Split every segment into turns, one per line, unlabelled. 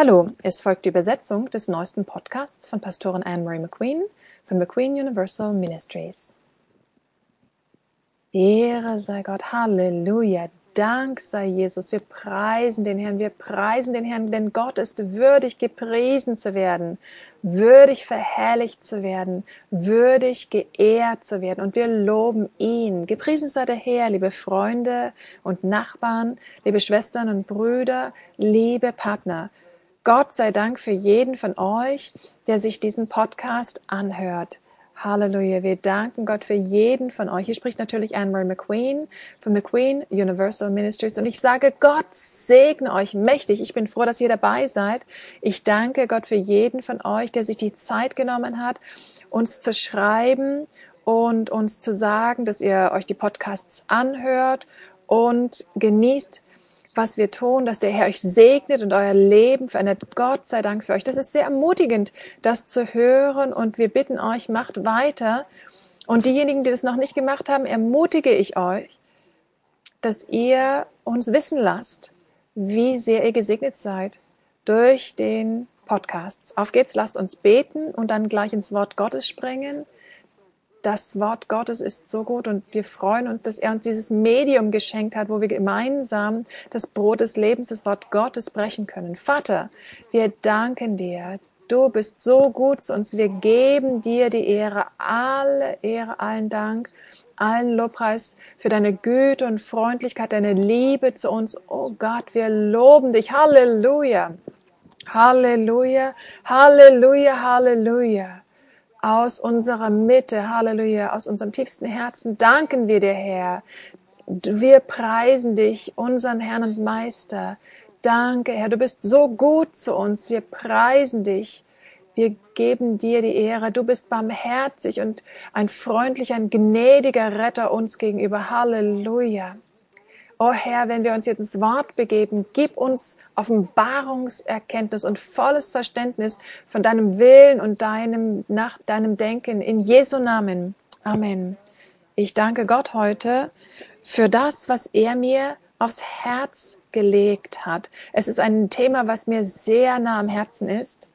Hallo, es folgt die Übersetzung des neuesten Podcasts von Pastorin Anne-Marie McQueen von McQueen Universal Ministries. Ehre sei Gott, Halleluja, Dank sei Jesus. Wir preisen den Herrn, wir preisen den Herrn, denn Gott ist würdig gepriesen zu werden, würdig verherrlicht zu werden, würdig geehrt zu werden. Und wir loben ihn. Gepriesen sei der Herr, liebe Freunde und Nachbarn, liebe Schwestern und Brüder, liebe Partner. Gott sei Dank für jeden von euch, der sich diesen Podcast anhört. Halleluja. Wir danken Gott für jeden von euch. Hier spricht natürlich Anne-Marie McQueen von McQueen Universal Ministries. Und ich sage, Gott segne euch mächtig. Ich bin froh, dass ihr dabei seid. Ich danke Gott für jeden von euch, der sich die Zeit genommen hat, uns zu schreiben und uns zu sagen, dass ihr euch die Podcasts anhört und genießt was wir tun, dass der Herr euch segnet und euer Leben verändert. Gott sei Dank für euch. Das ist sehr ermutigend, das zu hören und wir bitten euch, macht weiter. Und diejenigen, die das noch nicht gemacht haben, ermutige ich euch, dass ihr uns wissen lasst, wie sehr ihr gesegnet seid durch den Podcast. Auf geht's, lasst uns beten und dann gleich ins Wort Gottes springen das Wort Gottes ist so gut und wir freuen uns, dass er uns dieses Medium geschenkt hat, wo wir gemeinsam das Brot des Lebens, das Wort Gottes brechen können. Vater, wir danken dir. Du bist so gut zu uns. Wir geben dir die Ehre, alle Ehre, allen Dank, allen Lobpreis für deine Güte und Freundlichkeit, deine Liebe zu uns. Oh Gott, wir loben dich. Halleluja. Halleluja. Halleluja. Halleluja aus unserer Mitte, Halleluja, aus unserem tiefsten Herzen danken wir dir, Herr. Wir preisen dich, unseren Herrn und Meister. Danke, Herr, du bist so gut zu uns. Wir preisen dich. Wir geben dir die Ehre. Du bist barmherzig und ein freundlicher, ein gnädiger Retter uns gegenüber. Halleluja. Oh Herr, wenn wir uns jetzt ins Wort begeben, gib uns Offenbarungserkenntnis und volles Verständnis von deinem Willen und deinem, nach deinem Denken in Jesu Namen. Amen. Ich danke Gott heute für das, was er mir aufs Herz gelegt hat. Es ist ein Thema, was mir sehr nah am Herzen ist.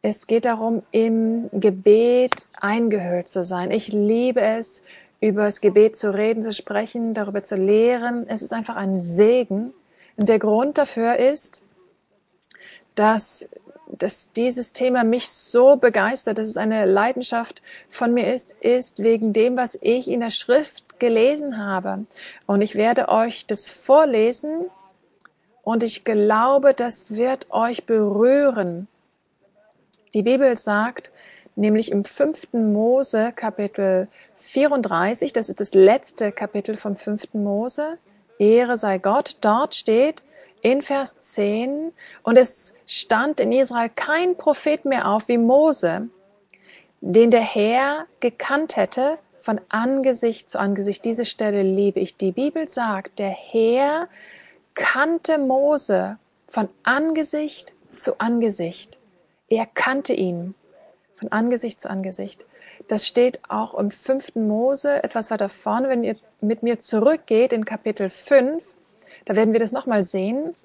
Es geht darum, im Gebet eingehüllt zu sein. Ich liebe es, über das Gebet zu reden, zu sprechen, darüber zu lehren. Es ist einfach ein Segen. Und der Grund dafür ist, dass, dass dieses Thema mich so begeistert, dass es eine Leidenschaft von mir ist, ist wegen dem, was ich in der Schrift gelesen habe. Und ich werde euch das vorlesen und ich glaube, das wird euch berühren. Die Bibel sagt, nämlich im fünften Mose Kapitel 34, das ist das letzte Kapitel vom fünften Mose, Ehre sei Gott, dort steht in Vers 10, und es stand in Israel kein Prophet mehr auf wie Mose, den der Herr gekannt hätte von Angesicht zu Angesicht. Diese Stelle liebe ich. Die Bibel sagt, der Herr kannte Mose von Angesicht zu Angesicht. Er kannte ihn von Angesicht zu Angesicht. Das steht auch im fünften Mose etwas weiter vorne. Wenn ihr mit mir zurückgeht in Kapitel 5, da werden wir das nochmal sehen.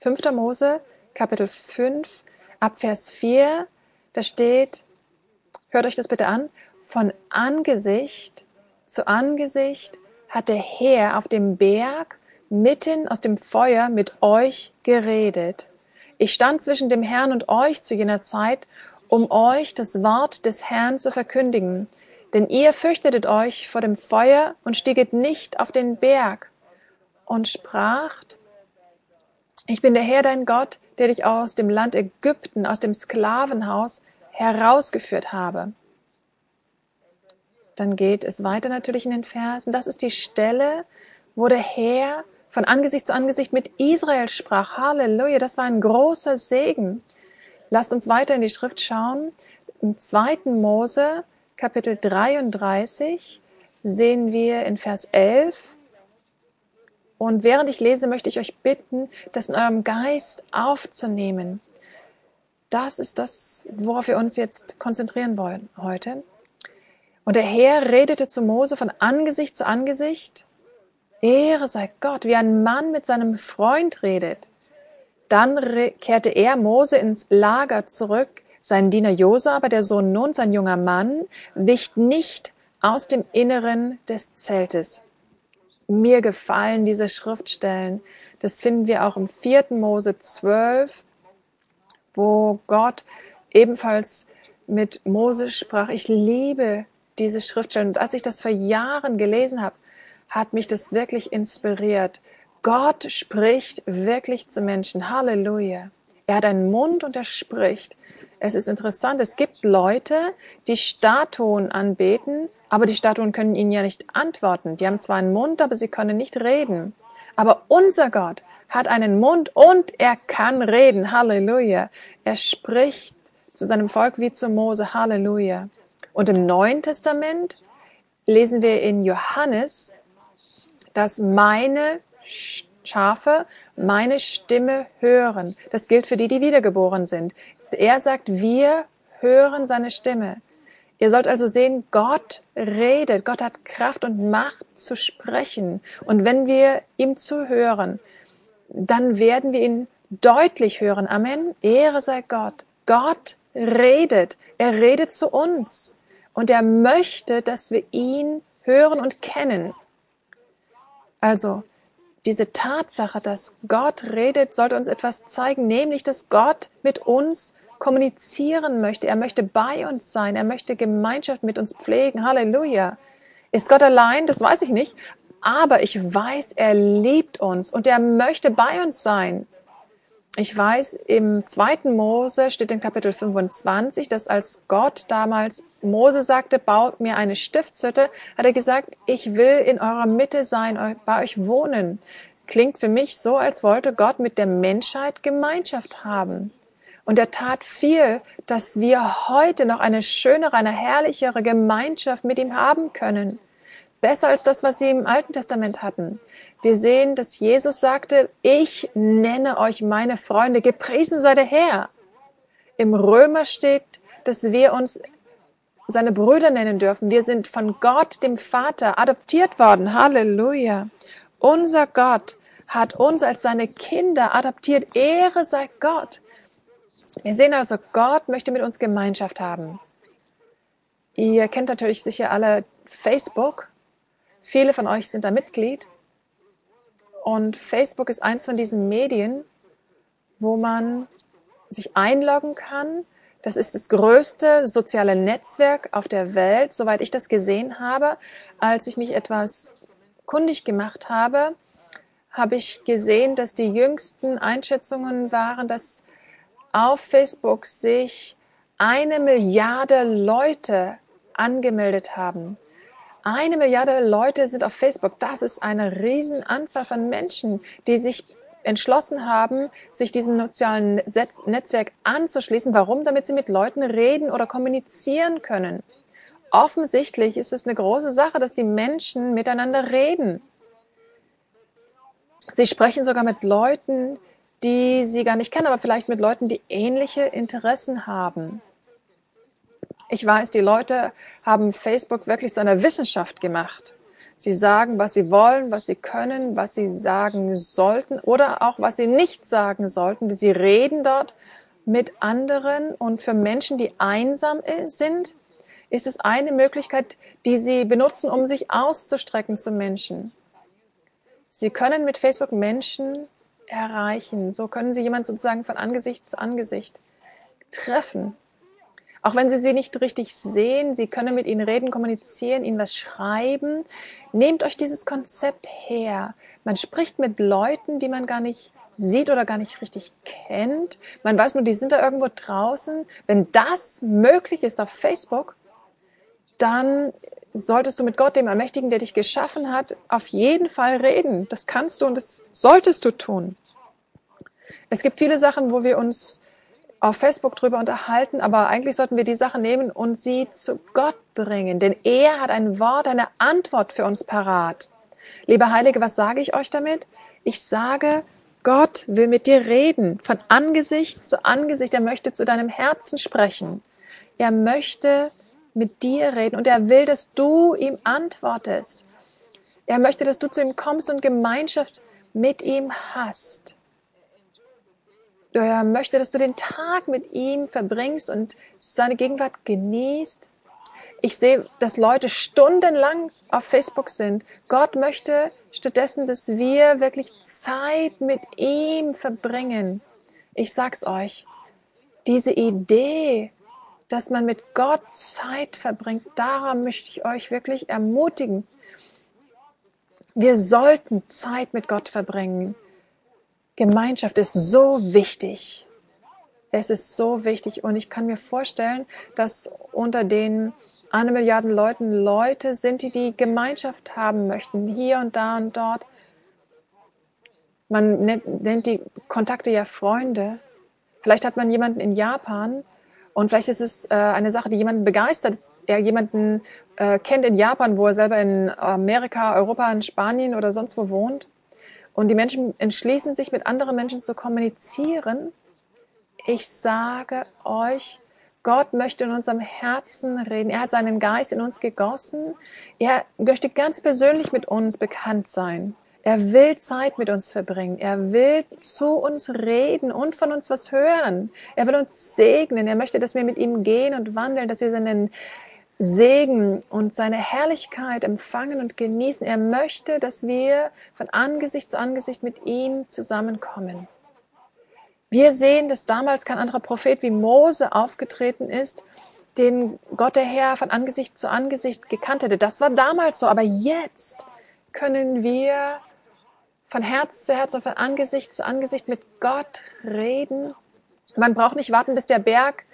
Fünfter Mose, Kapitel 5, ab Vers 4, da steht, hört euch das bitte an, von Angesicht zu Angesicht hat der Herr auf dem Berg mitten aus dem Feuer mit euch geredet. Ich stand zwischen dem Herrn und euch zu jener Zeit um euch das Wort des Herrn zu verkündigen. Denn ihr fürchtetet euch vor dem Feuer und stieget nicht auf den Berg und spracht, ich bin der Herr dein Gott, der dich aus dem Land Ägypten, aus dem Sklavenhaus herausgeführt habe. Dann geht es weiter natürlich in den Versen. Das ist die Stelle, wo der Herr von Angesicht zu Angesicht mit Israel sprach. Halleluja, das war ein großer Segen. Lasst uns weiter in die Schrift schauen. Im zweiten Mose, Kapitel 33, sehen wir in Vers 11, und während ich lese, möchte ich euch bitten, das in eurem Geist aufzunehmen. Das ist das, worauf wir uns jetzt konzentrieren wollen heute. Und der Herr redete zu Mose von Angesicht zu Angesicht. Ehre sei Gott, wie ein Mann mit seinem Freund redet. Dann kehrte er, Mose, ins Lager zurück. Sein Diener Josa, aber der Sohn Nun, sein junger Mann, wich nicht aus dem Inneren des Zeltes. Mir gefallen diese Schriftstellen. Das finden wir auch im 4. Mose 12, wo Gott ebenfalls mit Mose sprach. Ich liebe diese Schriftstellen. Und als ich das vor Jahren gelesen habe, hat mich das wirklich inspiriert. Gott spricht wirklich zu Menschen. Halleluja. Er hat einen Mund und er spricht. Es ist interessant, es gibt Leute, die Statuen anbeten, aber die Statuen können ihnen ja nicht antworten. Die haben zwar einen Mund, aber sie können nicht reden. Aber unser Gott hat einen Mund und er kann reden. Halleluja. Er spricht zu seinem Volk wie zu Mose. Halleluja. Und im Neuen Testament lesen wir in Johannes, dass meine Schafe meine Stimme hören. Das gilt für die, die wiedergeboren sind. Er sagt, wir hören seine Stimme. Ihr sollt also sehen, Gott redet. Gott hat Kraft und Macht zu sprechen. Und wenn wir ihm zuhören, dann werden wir ihn deutlich hören. Amen. Ehre sei Gott. Gott redet. Er redet zu uns. Und er möchte, dass wir ihn hören und kennen. Also, diese Tatsache, dass Gott redet, sollte uns etwas zeigen, nämlich, dass Gott mit uns kommunizieren möchte. Er möchte bei uns sein. Er möchte Gemeinschaft mit uns pflegen. Halleluja. Ist Gott allein? Das weiß ich nicht. Aber ich weiß, er liebt uns und er möchte bei uns sein. Ich weiß, im zweiten Mose steht in Kapitel 25, dass als Gott damals Mose sagte, baut mir eine Stiftshütte, hat er gesagt, ich will in eurer Mitte sein, bei euch wohnen. Klingt für mich so, als wollte Gott mit der Menschheit Gemeinschaft haben. Und er tat viel, dass wir heute noch eine schönere, eine herrlichere Gemeinschaft mit ihm haben können. Besser als das, was sie im Alten Testament hatten. Wir sehen, dass Jesus sagte, ich nenne euch meine Freunde, gepriesen sei der Herr. Im Römer steht, dass wir uns seine Brüder nennen dürfen. Wir sind von Gott, dem Vater, adoptiert worden. Halleluja. Unser Gott hat uns als seine Kinder adoptiert. Ehre sei Gott. Wir sehen also, Gott möchte mit uns Gemeinschaft haben. Ihr kennt natürlich sicher alle Facebook. Viele von euch sind da Mitglied. Und Facebook ist eins von diesen Medien, wo man sich einloggen kann. Das ist das größte soziale Netzwerk auf der Welt, soweit ich das gesehen habe. Als ich mich etwas kundig gemacht habe, habe ich gesehen, dass die jüngsten Einschätzungen waren, dass auf Facebook sich eine Milliarde Leute angemeldet haben. Eine Milliarde Leute sind auf Facebook. Das ist eine Riesenanzahl von Menschen, die sich entschlossen haben, sich diesem sozialen Netzwerk anzuschließen. Warum? Damit sie mit Leuten reden oder kommunizieren können. Offensichtlich ist es eine große Sache, dass die Menschen miteinander reden. Sie sprechen sogar mit Leuten, die sie gar nicht kennen, aber vielleicht mit Leuten, die ähnliche Interessen haben. Ich weiß, die Leute haben Facebook wirklich zu einer Wissenschaft gemacht. Sie sagen, was sie wollen, was sie können, was sie sagen sollten oder auch was sie nicht sagen sollten. Sie reden dort mit anderen und für Menschen, die einsam sind, ist es eine Möglichkeit, die sie benutzen, um sich auszustrecken zu Menschen. Sie können mit Facebook Menschen erreichen. So können sie jemanden sozusagen von Angesicht zu Angesicht treffen. Auch wenn Sie sie nicht richtig sehen, Sie können mit ihnen reden, kommunizieren, ihnen was schreiben. Nehmt euch dieses Konzept her. Man spricht mit Leuten, die man gar nicht sieht oder gar nicht richtig kennt. Man weiß nur, die sind da irgendwo draußen. Wenn das möglich ist auf Facebook, dann solltest du mit Gott, dem Allmächtigen, der dich geschaffen hat, auf jeden Fall reden. Das kannst du und das solltest du tun. Es gibt viele Sachen, wo wir uns auf Facebook drüber unterhalten, aber eigentlich sollten wir die Sache nehmen und sie zu Gott bringen, denn er hat ein Wort, eine Antwort für uns parat. Liebe Heilige, was sage ich euch damit? Ich sage, Gott will mit dir reden, von Angesicht zu Angesicht. Er möchte zu deinem Herzen sprechen. Er möchte mit dir reden und er will, dass du ihm antwortest. Er möchte, dass du zu ihm kommst und Gemeinschaft mit ihm hast. Er möchte, dass du den Tag mit ihm verbringst und seine Gegenwart genießt. Ich sehe, dass Leute stundenlang auf Facebook sind. Gott möchte stattdessen, dass wir wirklich Zeit mit ihm verbringen. Ich sag's euch, diese Idee, dass man mit Gott Zeit verbringt, daran möchte ich euch wirklich ermutigen. Wir sollten Zeit mit Gott verbringen. Gemeinschaft ist so wichtig. Es ist so wichtig und ich kann mir vorstellen, dass unter den eine Milliarden Leuten Leute sind, die die Gemeinschaft haben möchten, hier und da und dort. Man nennt, die Kontakte ja Freunde. Vielleicht hat man jemanden in Japan und vielleicht ist es äh, eine Sache, die jemanden begeistert, er jemanden äh, kennt in Japan, wo er selber in Amerika, Europa, in Spanien oder sonst wo wohnt. Und die Menschen entschließen sich, mit anderen Menschen zu kommunizieren. Ich sage euch, Gott möchte in unserem Herzen reden. Er hat seinen Geist in uns gegossen. Er möchte ganz persönlich mit uns bekannt sein. Er will Zeit mit uns verbringen. Er will zu uns reden und von uns was hören. Er will uns segnen. Er möchte, dass wir mit ihm gehen und wandeln, dass wir seinen Segen und seine Herrlichkeit empfangen und genießen. Er möchte, dass wir von Angesicht zu Angesicht mit ihm zusammenkommen. Wir sehen, dass damals kein anderer Prophet wie Mose aufgetreten ist, den Gott der Herr von Angesicht zu Angesicht gekannt hätte. Das war damals so, aber jetzt können wir von Herz zu Herz und von Angesicht zu Angesicht mit Gott reden. Man braucht nicht warten, bis der Berg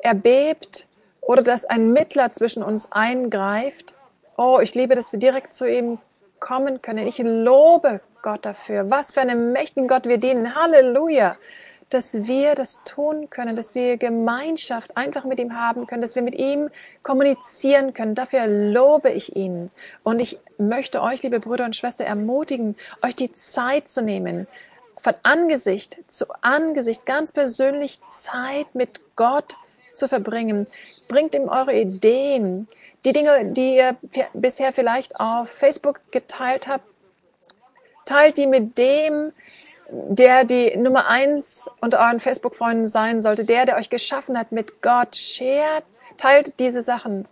erbebt oder dass ein Mittler zwischen uns eingreift. Oh, ich liebe, dass wir direkt zu ihm kommen können. Ich lobe Gott dafür. Was für einem mächtigen Gott wir dienen. Halleluja dass wir das tun können, dass wir Gemeinschaft einfach mit ihm haben können, dass wir mit ihm kommunizieren können. Dafür lobe ich ihn. Und ich möchte euch, liebe Brüder und Schwestern, ermutigen, euch die Zeit zu nehmen, von Angesicht zu Angesicht ganz persönlich Zeit mit Gott zu verbringen. Bringt ihm eure Ideen, die Dinge, die ihr bisher vielleicht auf Facebook geteilt habt, teilt die mit dem, der die Nummer eins unter euren Facebook-Freunden sein sollte, der, der euch geschaffen hat mit Gott. Shared, teilt diese Sachen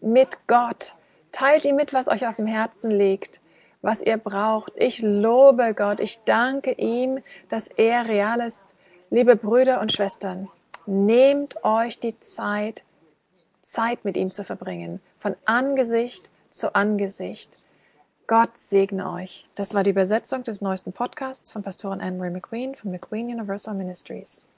mit Gott. Teilt ihm mit, was euch auf dem Herzen liegt, was ihr braucht. Ich lobe Gott. Ich danke ihm, dass er real ist. Liebe Brüder und Schwestern, nehmt euch die Zeit, Zeit mit ihm zu verbringen, von Angesicht zu Angesicht. Gott segne euch. Das war die Übersetzung des neuesten Podcasts von Pastorin Anne-Marie McQueen von McQueen Universal Ministries.